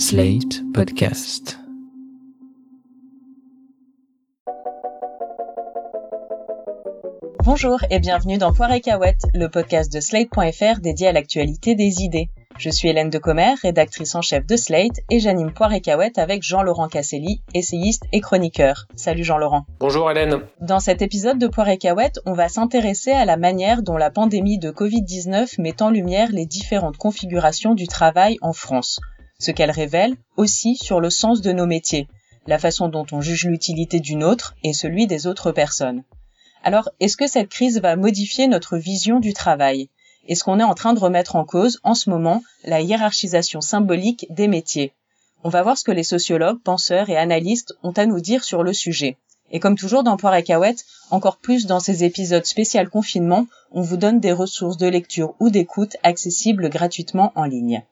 Slate Podcast. Bonjour et bienvenue dans Poire et Cahouette, le podcast de Slate.fr dédié à l'actualité des idées. Je suis Hélène Decommer, rédactrice en chef de Slate, et j'anime Poire et Cahouette avec Jean-Laurent Casselli, essayiste et chroniqueur. Salut Jean-Laurent. Bonjour Hélène. Dans cet épisode de Poire et Cahouette, on va s'intéresser à la manière dont la pandémie de Covid-19 met en lumière les différentes configurations du travail en France. Ce qu'elle révèle aussi sur le sens de nos métiers, la façon dont on juge l'utilité d'une autre et celui des autres personnes. Alors, est-ce que cette crise va modifier notre vision du travail? Est-ce qu'on est en train de remettre en cause, en ce moment, la hiérarchisation symbolique des métiers? On va voir ce que les sociologues, penseurs et analystes ont à nous dire sur le sujet. Et comme toujours dans Poire et Cahouette, encore plus dans ces épisodes spécial confinement, on vous donne des ressources de lecture ou d'écoute accessibles gratuitement en ligne.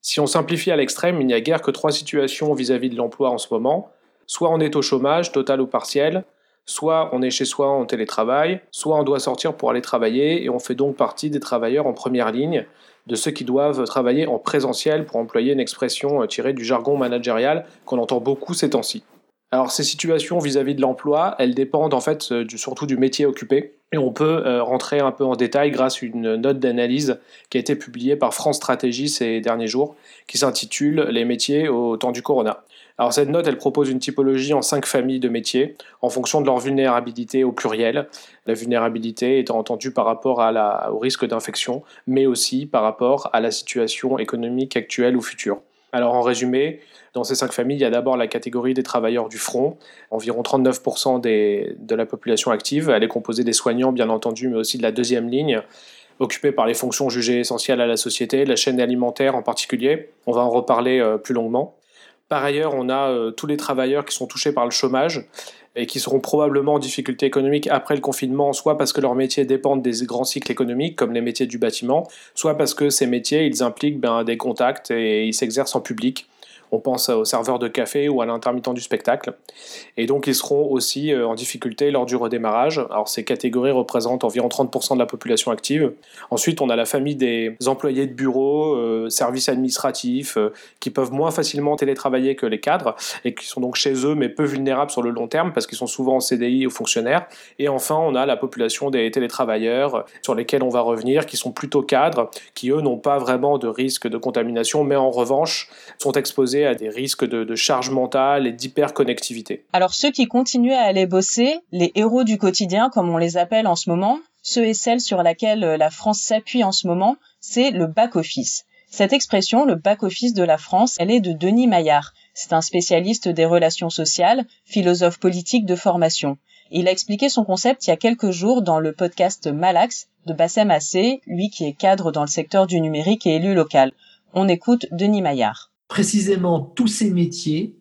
Si on simplifie à l'extrême, il n'y a guère que trois situations vis-à-vis de l'emploi en ce moment. Soit on est au chômage, total ou partiel, soit on est chez soi en télétravail, soit on doit sortir pour aller travailler et on fait donc partie des travailleurs en première ligne, de ceux qui doivent travailler en présentiel pour employer une expression euh, tirée du jargon managérial qu'on entend beaucoup ces temps-ci. Alors ces situations vis-à-vis de l'emploi, elles dépendent en fait euh, surtout du métier occupé et on peut euh, rentrer un peu en détail grâce à une note d'analyse qui a été publiée par France Stratégie ces derniers jours qui s'intitule Les métiers au temps du corona. Alors cette note, elle propose une typologie en cinq familles de métiers en fonction de leur vulnérabilité au pluriel. La vulnérabilité étant entendue par rapport au risque d'infection, mais aussi par rapport à la situation économique actuelle ou future. Alors en résumé, dans ces cinq familles, il y a d'abord la catégorie des travailleurs du front, environ 39% de la population active. Elle est composée des soignants, bien entendu, mais aussi de la deuxième ligne, occupée par les fonctions jugées essentielles à la société, la chaîne alimentaire en particulier. On va en reparler euh, plus longuement. Par ailleurs, on a euh, tous les travailleurs qui sont touchés par le chômage et qui seront probablement en difficulté économique après le confinement, soit parce que leurs métiers dépendent des grands cycles économiques, comme les métiers du bâtiment, soit parce que ces métiers, ils impliquent ben, des contacts et ils s'exercent en public. On pense aux serveurs de café ou à l'intermittent du spectacle. Et donc ils seront aussi euh, en difficulté lors du redémarrage. Alors ces catégories représentent environ 30% de la population active. Ensuite, on a la famille des employés de bureau, euh, services administratifs, euh, qui peuvent moins facilement télétravailler que les cadres et qui sont donc chez eux mais peu vulnérables sur le long terme parce qu'ils sont souvent en CDI ou fonctionnaires. Et enfin, on a la population des télétravailleurs sur lesquels on va revenir, qui sont plutôt cadres, qui eux n'ont pas vraiment de risque de contamination, mais en revanche sont exposés à des risques de, charge mentale et d'hyperconnectivité. Alors ceux qui continuent à aller bosser, les héros du quotidien comme on les appelle en ce moment, ceux et celles sur lesquels euh, la France s'appuie en ce moment, c'est le back-office. Cette expression, le back-office de la France, elle est de Denis Maillard. C'est un spécialiste des relations sociales, philosophe politique de formation. Il a expliqué son concept il y a quelques jours dans le podcast Malax de Bassem Assé, lui qui est cadre dans le secteur du numérique et élu local. On écoute Denis Maillard précisément tous ces métiers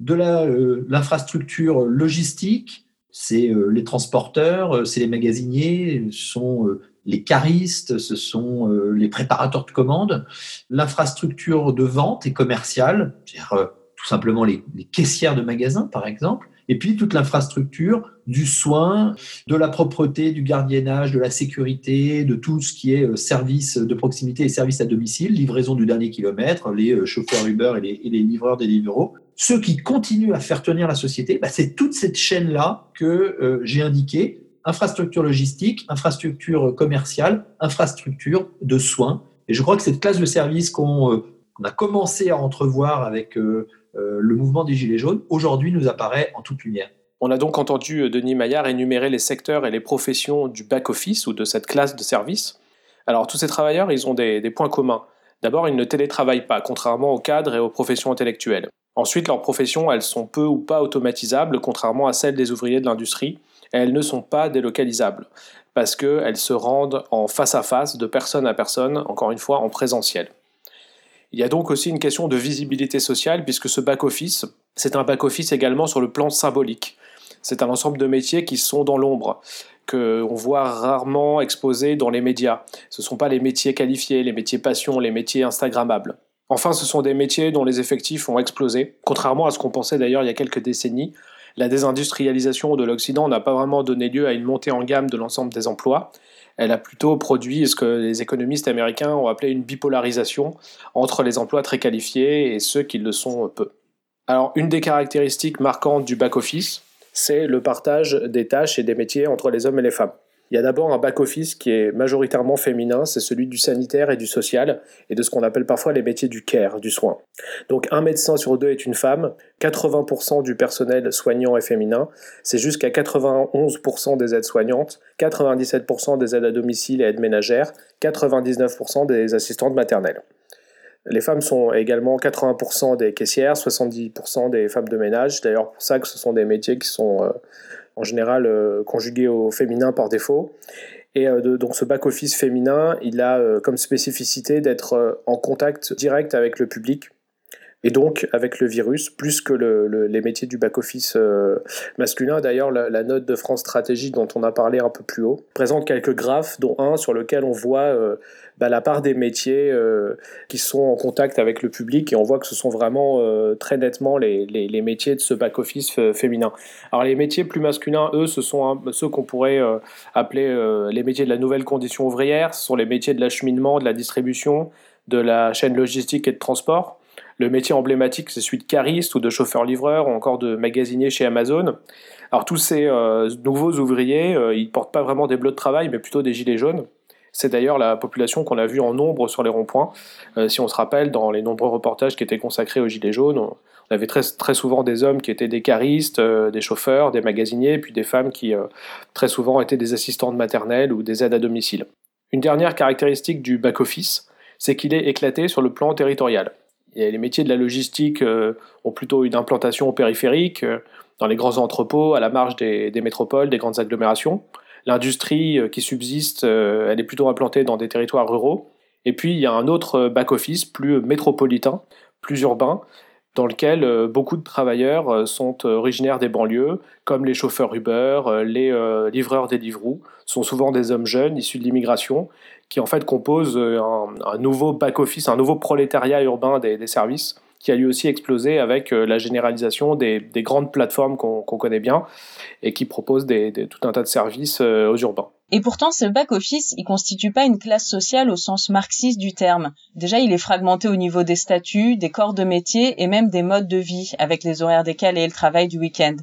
de euh, l'infrastructure logistique, c'est euh, les transporteurs, euh, c'est les magasiniers, ce sont les caristes, ce sont les préparateurs de commandes, l'infrastructure de vente et commerciale, c'est-à-dire tout simplement les, caissières de magasins par exemple, et puis toute l'infrastructure du soin, de la propreté, du gardiennage, de la sécurité, de tout ce qui est euh, service de proximité et service à domicile, livraison du dernier kilomètre, les euh, chauffeurs Uber et les, livreurs des livreaux. Ceux qui continuent à faire tenir la société, bah, c'est toute cette chaîne-là que euh, j'ai indiquée, infrastructure logistique, infrastructure commerciale, infrastructure de soins. Et je crois que cette classe de services qu'on a commencé à entrevoir avec le mouvement des Gilets jaunes, aujourd'hui nous apparaît en toute lumière. On a donc entendu euh, Denis Maillard énumérer les secteurs et les professions du back-office ou de cette classe de service. Alors tous ces travailleurs, ils ont des, points communs. D'abord, ils ne télétravaillent pas, contrairement aux cadres et aux professions intellectuelles. Ensuite, leurs professions, elles sont peu ou pas automatisables, contrairement à celles des ouvriers de l'industrie, elles ne sont pas délocalisables, parce qu'elles se rendent en face à face, de personne à personne, encore une fois en présentiel. Il y a donc aussi une question de visibilité sociale, puisque ce back-office, c'est un back-office également sur le plan symbolique c'est un ensemble de métiers qui sont dans l'ombre, qu'on voit rarement exposés dans les médias. Ce ne sont pas les métiers qualifiés, les métiers passion, les métiers Instagrammables. Enfin, ce sont des métiers dont les effectifs ont explosé, contrairement à ce qu'on pensait d'ailleurs il y a quelques décennies. La désindustrialisation de l'Occident n'a pas vraiment donné lieu à une montée en gamme de l'ensemble des emplois. Elle a plutôt produit ce que les économistes américains ont appelé une bipolarisation entre les emplois très qualifiés et ceux qui le sont peu. Alors, une des caractéristiques marquantes du back-office, c'est le partage des tâches et des métiers entre les hommes et les femmes. Il y a d'abord un back-office qui est majoritairement féminin, c'est celui du sanitaire et du social, et de ce qu'on appelle parfois les métiers du care, du soin. Donc un médecin sur deux est une femme, 80% du personnel soignant est féminin, c'est jusqu'à 91% des aides-soignantes, 97% des aides à domicile et aides ménagères, 99% des assistantes maternelles. Les femmes sont également 80% des caissières, 70% des femmes de ménage. D'ailleurs, pour ça que ce sont des métiers qui sont euh, en général euh, conjugués au féminin par défaut. Et euh, donc ce back-office féminin, il a comme spécificité d'être en contact direct avec le public et donc avec le virus, plus que les métiers du back-office euh, masculin. D'ailleurs, la, note de France Stratégie dont on a parlé un peu plus haut présente quelques graphes, dont un sur lequel on voit euh, bah, la part des métiers euh, qui sont en contact avec le public, et on voit que ce sont vraiment très nettement les, les, métiers de ce back-office féminin. Alors les métiers plus masculins, eux, ce sont ceux qu'on pourrait appeler les métiers de la nouvelle condition ouvrière, ce sont les métiers de l'acheminement, de la distribution, de la chaîne logistique et de transport. Le métier emblématique, c'est celui de cariste ou de chauffeur-livreur ou encore de magasinier chez Amazon. Alors tous ces euh, nouveaux ouvriers, euh, ils portent pas vraiment des bleus de travail, mais plutôt des gilets jaunes. C'est d'ailleurs la population qu'on a vue en nombre sur les ronds-points. Euh, si on se rappelle, dans les nombreux reportages qui étaient consacrés aux gilets jaunes, on avait très, très souvent des hommes qui étaient des caristes, des chauffeurs, des magasiniers, puis des femmes qui très souvent étaient des assistantes maternelles ou des aides à domicile. Une dernière caractéristique du back-office, c'est qu'il est éclaté sur le plan territorial les métiers de la logistique euh, ont plutôt une implantation périphérique, euh, dans les grands entrepôts, à la marge des, métropoles, des grandes agglomérations. L'industrie euh, qui subsiste, elle est plutôt implantée dans des territoires ruraux. Et puis, il y a un autre back-office plus métropolitain, plus urbain, dans lequel beaucoup de travailleurs sont originaires des banlieues, comme les chauffeurs Uber, les livreurs des Deliveroo, sont souvent des hommes jeunes issus de l'immigration qui en fait compose euh, un, nouveau back-office, un nouveau prolétariat urbain des, services qui a lui aussi explosé avec euh, la généralisation des, grandes plateformes qu'on connaît bien et qui proposent tout un tas de services euh, aux urbains. Et pourtant, ce back-office, il constitue pas une classe sociale au sens marxiste du terme. Déjà, il est fragmenté au niveau des statuts, des corps de métier et même des modes de vie, avec les horaires décalés et le travail du week-end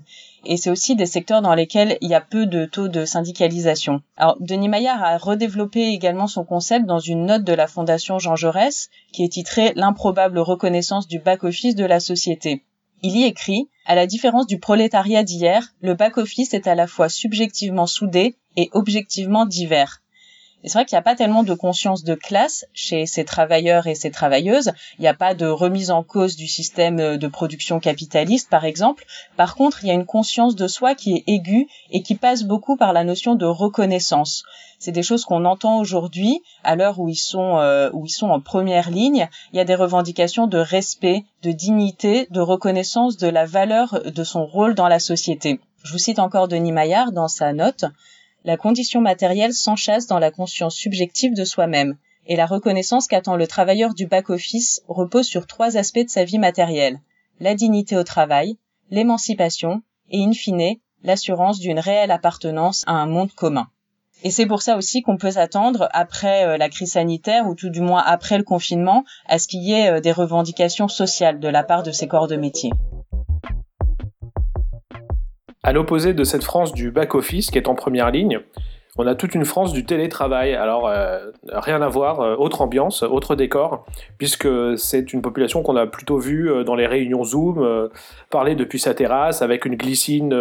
et c'est aussi des secteurs dans lesquels il y a peu de taux de syndicalisation. Alors, Denis Maillard a redéveloppé également son concept dans une note de la Fondation Jean Jaurès qui est titrée L'improbable reconnaissance du back-office de la société. Il y écrit À la différence du prolétariat d'hier, le back-office est à la fois subjectivement soudé et objectivement divers. C'est vrai qu'il n'y a pas tellement de conscience de classe chez ces travailleurs et ces travailleuses. Il n'y a pas de remise en cause du système de production capitaliste, par exemple. Par contre, il y a une conscience de soi qui est aiguë et qui passe beaucoup par la notion de reconnaissance. C'est des choses qu'on entend aujourd'hui, à l'heure où ils sont euh, où ils sont en première ligne. Il y a des revendications de respect, de dignité, de reconnaissance de la valeur de son rôle dans la société. Je vous cite encore Denis Maillard dans sa note. La condition matérielle s'enchasse dans la conscience subjective de soi-même, et la reconnaissance qu'attend le travailleur du back-office repose sur trois aspects de sa vie matérielle. La dignité au travail, l'émancipation, et in fine, l'assurance d'une réelle appartenance à un monde commun. Et c'est pour ça aussi qu'on peut s'attendre, après euh, la crise sanitaire, ou tout du moins après le confinement, à ce qu'il y ait euh, des revendications sociales de la part de ces corps de métier. À l'opposé de cette France du back-office qui est en première ligne, on a toute une France du télétravail. Alors, euh, rien à voir, euh, autre ambiance, autre décor, puisque c'est une population qu'on a plutôt vue euh, dans les réunions Zoom, parler depuis sa terrasse avec une glycine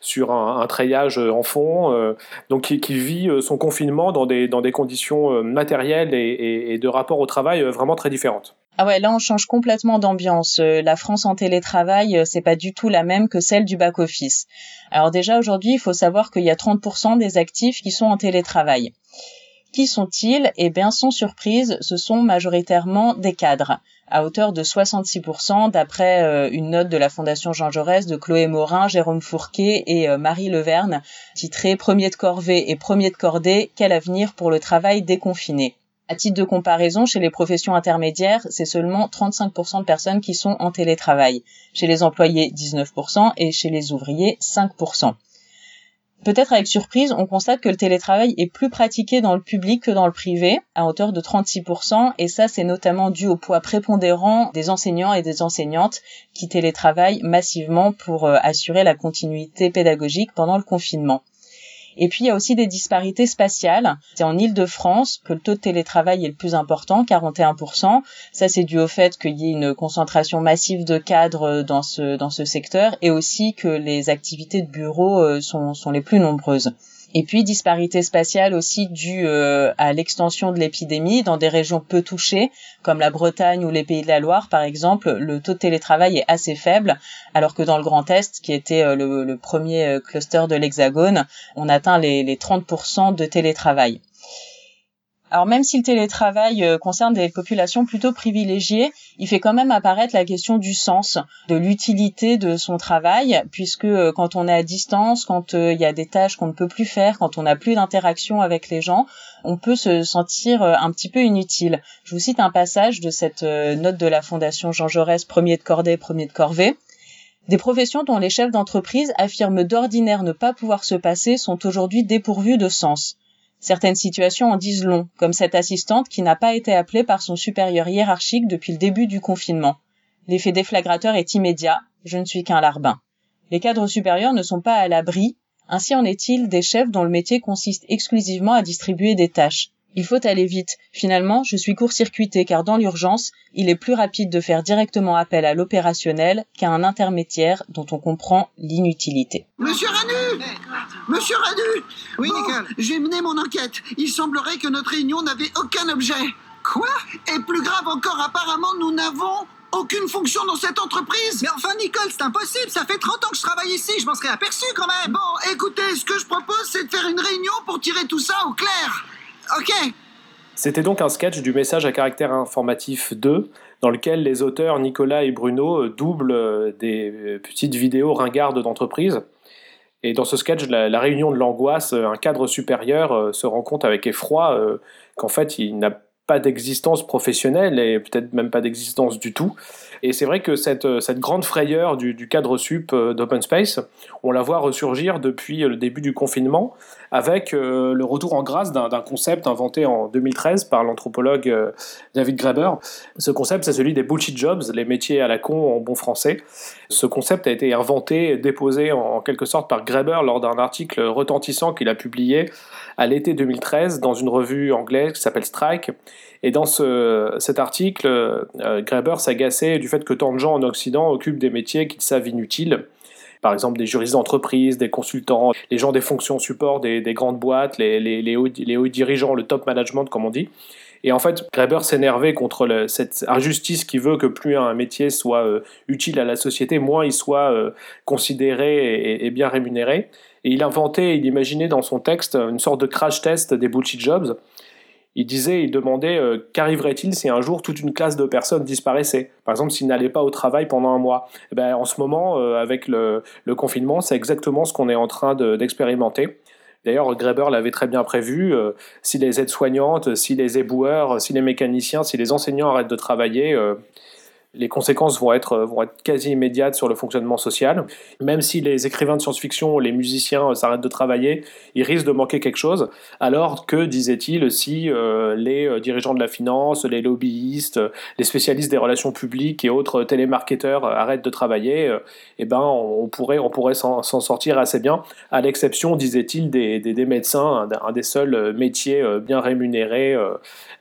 sur un, treillage en fond, donc qui, vit son confinement dans des, dans des conditions matérielles et de rapport au travail vraiment très différentes. Ah ouais, là on change complètement d'ambiance. Euh, la France en télétravail, euh, c'est pas du tout la même que celle du back office. Alors déjà aujourd'hui, il faut savoir qu'il y a 30% des actifs qui sont en télétravail. Qui sont-ils? Eh bien, sans surprise, ce sont majoritairement des cadres, à hauteur de 66% d'après euh, une note de la Fondation Jean Jaurès de Chloé Morin, Jérôme Fourquet et Marie Leverne, titrée Premier de corvée et premier de cordée, quel avenir pour le travail déconfiné? À titre de comparaison, chez les professions intermédiaires, c'est seulement 35% de personnes qui sont en télétravail. Chez les employés, 19% et chez les ouvriers, 5%. Peut-être avec surprise, on constate que le télétravail est plus pratiqué dans le public que dans le privé, à hauteur de 36%, et ça c'est notamment dû au poids prépondérant des enseignants et des enseignantes qui télétravaillent massivement pour euh, assurer la continuité pédagogique pendant le confinement. Et puis il y a aussi des disparités spatiales. C'est en Île-de-France que le taux de télétravail est le plus important, 41%. Ça c'est dû au fait qu'il y ait une concentration massive de cadres dans ce dans ce secteur et aussi que les activités de bureau euh, sont sont les plus nombreuses. Et puis disparité spatiale aussi due euh, à l'extension de l'épidémie dans des régions peu touchées, comme la Bretagne ou les Pays de la Loire par exemple, le taux de télétravail est assez faible, alors que dans le Grand Est, qui était euh, le, premier euh, cluster de l'Hexagone, on atteint les, les 30% de télétravail. Alors même si le télétravail euh, concerne des populations plutôt privilégiées, il fait quand même apparaître la question du sens, de l'utilité de son travail, puisque euh, quand on est à distance, quand euh, il y a des tâches qu'on ne peut plus faire, quand on n'a plus d'interaction avec les gens, on peut se sentir un petit peu inutile. Je vous cite un passage de cette note de la Fondation Jean Jaurès, premier de cordée, premier de corvée. Des professions dont les chefs d'entreprise affirment d'ordinaire ne pas pouvoir se passer sont aujourd'hui dépourvues de sens. Certaines situations en disent long, comme cette assistante qui n'a pas été appelée par son supérieur hiérarchique depuis le début du confinement. L'effet déflagrateur est immédiat, je ne suis qu'un larbin. Les cadres supérieurs ne sont pas à l'abri, ainsi en est-il des chefs dont le métier consiste exclusivement à distribuer des tâches. Il faut aller vite. Finalement, je suis court-circuité car dans l'urgence, il est plus rapide de faire directement appel à l'opérationnel qu'à un intermédiaire dont on comprend l'inutilité. Monsieur Ranu! Monsieur Ranu! Oui, Nicole. J'ai mené mon enquête. Il semblerait que notre réunion n'avait aucun objet. Quoi? Et plus grave encore, apparemment, nous n'avons aucune fonction dans cette entreprise. Mais enfin, Nicole, c'est impossible. Ça fait 30 ans que je travaille ici, je m'en serais aperçu quand même. Bon, écoutez, ce que je propose, c'est de faire une réunion pour tirer tout ça au clair C'était donc un sketch du message à caractère informatif 2, dans lequel les auteurs Nicolas et Bruno euh, doublent euh, des euh, petites vidéos ringardes d'entreprise. Et dans ce sketch, la, réunion de l'angoisse, un cadre supérieur se rend compte avec effroi qu'en fait, il n'a pas d'existence professionnelle et peut-être même pas d'existence du tout. Et c'est vrai que cette, cette grande frayeur du, du cadre sup d'Open Space, on la voit ressurgir depuis le début du confinement, avec euh, le retour en grâce d'un concept inventé en 2013 par l'anthropologue euh, David Graeber. Ce concept, c'est celui des bullshit jobs, les métiers à la con en bon français. Ce concept a été inventé, déposé en quelque sorte par Graeber lors d'un article retentissant qu'il a publié à l'été 2013 dans une revue anglaise qui s'appelle Strike. Et dans ce, cet article, euh, Graeber s'agaçait du fait que tant de gens en Occident occupent des métiers qu'ils savent inutiles par exemple des juristes d'entreprise, des consultants, les gens des fonctions support des, grandes boîtes, les, hauts, dirigeants, le top management comme on dit. Et en fait, Graeber s'énervait contre cette injustice qui veut que plus un métier soit euh, utile à la société, moins il soit euh, considéré et, bien rémunéré. Et il inventait, il imaginait dans son texte une sorte de crash test des bullshit jobs il disait, il demandait euh, qu'arriverait-il si un jour toute une classe de personnes disparaissait? Par exemple, s'ils n'allaient pas au travail pendant un mois. Eh ben, en ce moment, euh, avec le, confinement, c'est exactement ce qu'on est en train d'expérimenter. D'ailleurs, Greber l'avait très bien prévu. Euh, si les aides-soignantes, si les éboueurs, si les mécaniciens, si les enseignants arrêtent de travailler, les conséquences vont être, vont être quasi immédiates sur le fonctionnement social. Même si les écrivains de science-fiction, les musiciens euh, s'arrêtent de travailler, ils risquent de manquer quelque chose. Alors que, disait-il, si euh, les euh, dirigeants de la finance, les lobbyistes, les spécialistes des relations publiques et autres télémarketeurs arrêtent de travailler, eh ben, on pourrait, on pourrait s'en sortir assez bien, à l'exception, disait-il, des, des, médecins, un, des seuls métiers bien rémunérés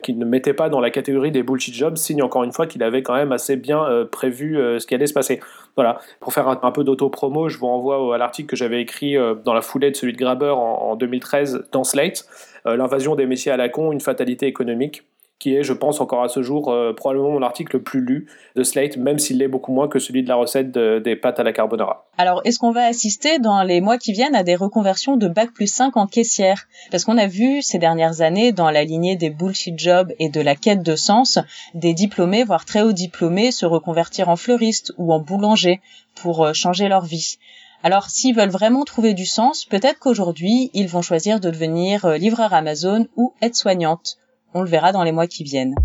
qui ne mettaient pas dans la catégorie des bullshit jobs, signe encore une fois qu'il avait quand même assez bien euh, prévu euh, ce qui allait se passer. Voilà, pour faire un, peu d'auto-promo, je vous renvoie à l'article que j'avais écrit euh, dans la foulée de celui de Graber en, en 2013 dans Slate, L'invasion des métiers à la con, une fatalité économique qui est, je pense, encore à ce jour, euh, probablement mon article le plus lu de Slate, même s'il l'est beaucoup moins que celui de la recette des pâtes à la carbonara. Alors, est-ce qu'on va assister dans les mois qui viennent à des reconversions de Bac plus 5 en caissière? Parce qu'on a vu ces dernières années, dans la lignée des bullshit jobs et de la quête de sens, des diplômés, voire très hauts diplômés, se reconvertir en fleuriste ou en boulanger pour euh, changer leur vie. Alors, s'ils veulent vraiment trouver du sens, peut-être qu'aujourd'hui, ils vont choisir de devenir euh, livreur Amazon ou aide-soignante on le verra dans les mois qui viennent.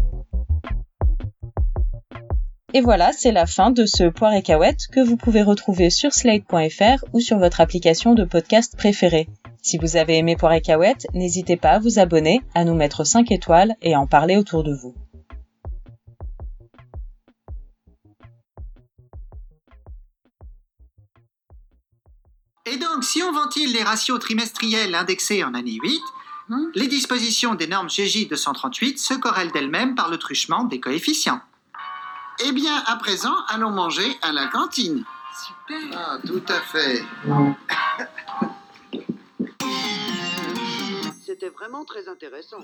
Et voilà, c'est la fin de ce Poire et Cahouette que vous pouvez retrouver sur slate.fr ou sur votre application de podcast préférée. Si vous avez aimé Poire et n'hésitez pas à vous abonner, à nous mettre 5 étoiles et à en parler autour de vous. Et donc, si on ventile les ratios trimestriels indexés en année 8, hmm? les dispositions des normes GJ 238 se corrèlent d'elles-mêmes par le truchement des coefficients. Eh bien, à présent, allons manger à la cantine. Super. Ah, tout à fait. C'était vraiment très intéressant.